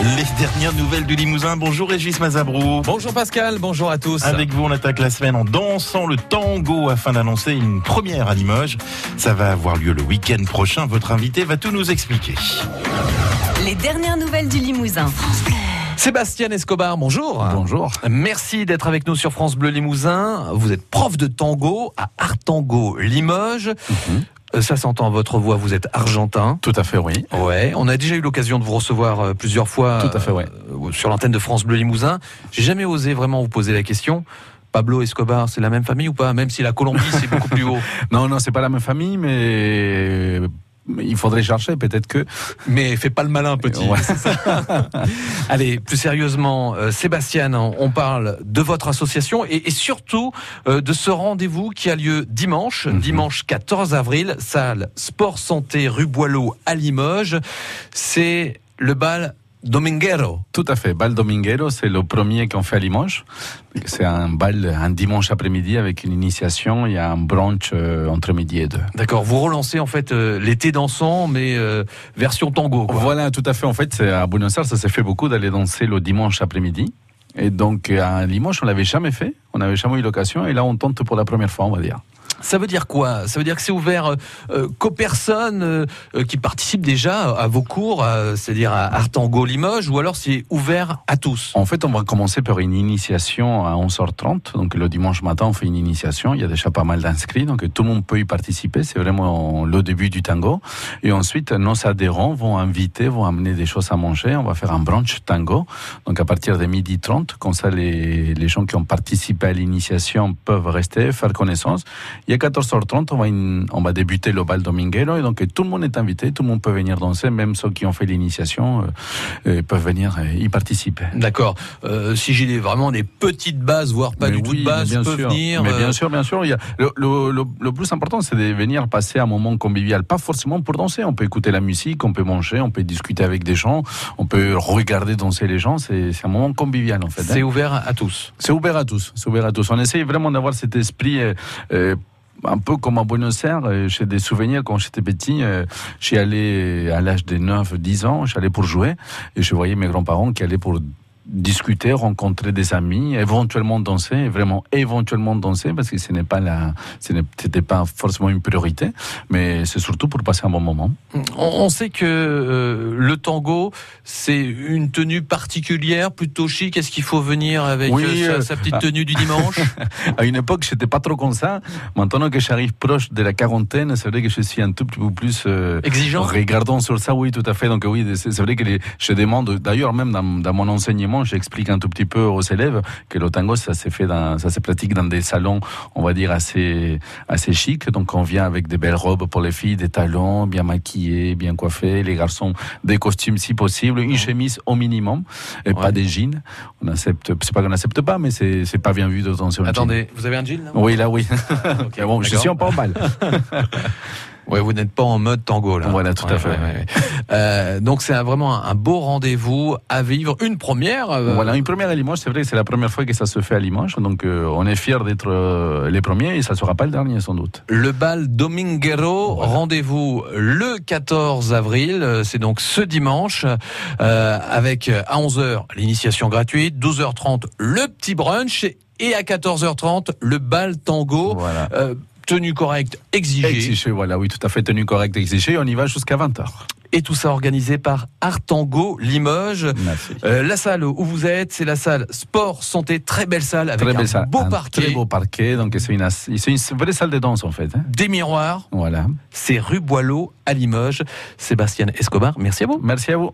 Les dernières nouvelles du Limousin. Bonjour Régis Mazabrou. Bonjour Pascal, bonjour à tous. Avec vous, on attaque la semaine en dansant le tango afin d'annoncer une première à Limoges. Ça va avoir lieu le week-end prochain. Votre invité va tout nous expliquer. Les dernières nouvelles du Limousin. Sébastien Escobar, bonjour. Bonjour. Merci d'être avec nous sur France Bleu Limousin. Vous êtes prof de tango à Artango Limoges. Euh, Ça s'entend votre voix, vous êtes argentin. Tout à fait, oui. Ouais, on a déjà eu l'occasion de vous recevoir euh, plusieurs fois Tout à fait, ouais. euh, sur l'antenne de France Bleu Limousin. J'ai jamais osé vraiment vous poser la question. Pablo Escobar, c'est la même famille ou pas? Même si la Colombie, c'est beaucoup plus haut. Non, non, c'est pas la même famille, mais il faudrait chercher, peut-être que. Mais fais pas le malin, petit. Ouais. Allez, plus sérieusement, euh, Sébastien, on parle de votre association et, et surtout euh, de ce rendez-vous qui a lieu dimanche, Mhm. dimanche 14 avril, salle Sport Santé rue Boileau à Limoges. C'est le bal Dominguero. Tout à fait. Bal Dominguero, c'est le premier qu'on fait à Limoges. C'est un bal un dimanche après-midi avec une initiation. Il y a un brunch euh, entre midi et deux. D'accord, vous relancez en fait euh, l'été dansant, mais euh, version tango. Quoi. Voilà, tout à fait. En fait, à Buenos Aires, ça s'est fait beaucoup d'aller danser le dimanche après-midi. Et donc, à Limoges, on l'avait jamais fait. On n'avait jamais eu l'occasion. Et là, on tente pour la première fois, on va dire. Ça veut dire quoi? Ça veut dire que c'est ouvert euh, euh, qu'aux personnes euh, qui participent déjà à vos cours, c'est-à-dire à Artango Limoges, ou alors c'est ouvert à tous? En fait, on va commencer par une initiation à 11h30. Donc, le dimanche matin, on fait une initiation. Il y a déjà pas mal d'inscrits, donc tout le monde peut y participer. C'est vraiment le début du tango. Et ensuite, nos adhérents vont inviter, vont amener des choses à manger. On va faire un brunch tango. Donc, à partir de midi 30, comme ça, les, les gens qui ont participé à l'initiation peuvent rester, faire connaissance. Et à 14h30, on va, in- on va débuter le bal dominguero. Et donc, tout le monde est invité, tout le monde peut venir danser, même ceux qui ont fait l'initiation euh, euh, peuvent venir euh, y participer. D'accord. Euh, si j'ai vraiment des petites bases, voire pas Mais du tout oui, de base, bien sûr. venir. Mais bien sûr, bien sûr. Il y a, le, le, le, le plus important, c'est de venir passer un moment convivial. Pas forcément pour danser. On peut écouter la musique, on peut manger, on peut discuter avec des gens, on peut regarder danser les gens. C'est c'est un moment convivial, en fait. C'est hein. ouvert à tous. C'est ouvert à tous. C'est ouvert à tous. On essaye vraiment d'avoir cet esprit. euh, un peu comme à Buenos Aires, j'ai des souvenirs quand j'étais petit, euh, j'y allais à l'âge de 9, 10 ans, j'allais pour jouer et je voyais mes grands-parents qui allaient pour discuter, rencontrer des amis, éventuellement danser, vraiment éventuellement danser parce que ce n'est pas la, ce n'était pas forcément une priorité, mais c'est surtout pour passer un bon moment. On, sait que euh, le tango, c'est une tenue particulière, plutôt chic. Est-ce qu'il faut venir avec Oui, euh, sa, euh, sa petite ah. tenue du dimanche? À une époque, j'étais pas trop comme ça. Maintenant que j'arrive proche de la quarantaine, c'est vrai que je suis un tout petit peu plus euh, Exigeant Regardons sur ça, oui, tout à fait. Donc oui, c'est c'est vrai que les- je demande, d'ailleurs même dans, dans mon enseignement, j'explique un tout petit peu aux élèves que le tango, ça s'est fait, dans, ça se pratique dans des salons, on va dire assez, assez chic. Donc on vient avec des belles robes pour les filles, des talons, bien maquillés, bien coiffés, les garçons des costumes si possible, une chemise au minimum, et Ouais. pas des jeans. On accepte, c'est pas qu'on n'accepte pas, mais c'est c'est pas bien vu de danser jean. Attendez, vous avez un jean là? Oui, là, oui. Mais bon, je suis en pas mal. Ouais, vous n'êtes pas en mode tango là. Voilà, tout à fait. ouais. Euh, donc c'est vraiment un, beau rendez-vous à vivre, une première. euh, Voilà, une première à Limoges, c'est vrai que c'est la première fois que ça se fait à Limoges, donc euh, on est fiers d'être euh, les premiers et ça ne sera pas le dernier sans doute. Le bal Dominguero, rendez-vous le 14 avril, euh, c'est donc ce dimanche, euh, avec à 11h l'initiation gratuite, 12h30 le petit brunch et à 14h30 le bal tango, Voilà. Tenue correcte exigée. Exigé, voilà, oui, tout à fait, tenue correcte exigée, on y va jusqu'à 20h. Et tout ça organisé par Artango Limoges. Merci. Euh, la salle où vous êtes, c'est la salle Sport Santé, très belle salle avec Très un belle salle, beau un parquet, Très beau parquet, donc c'est une, une vraie salle de danse en fait. hein. des miroirs. Voilà. C'est rue Boileau à Limoges. Sébastien Escobar, merci à vous. Merci à vous.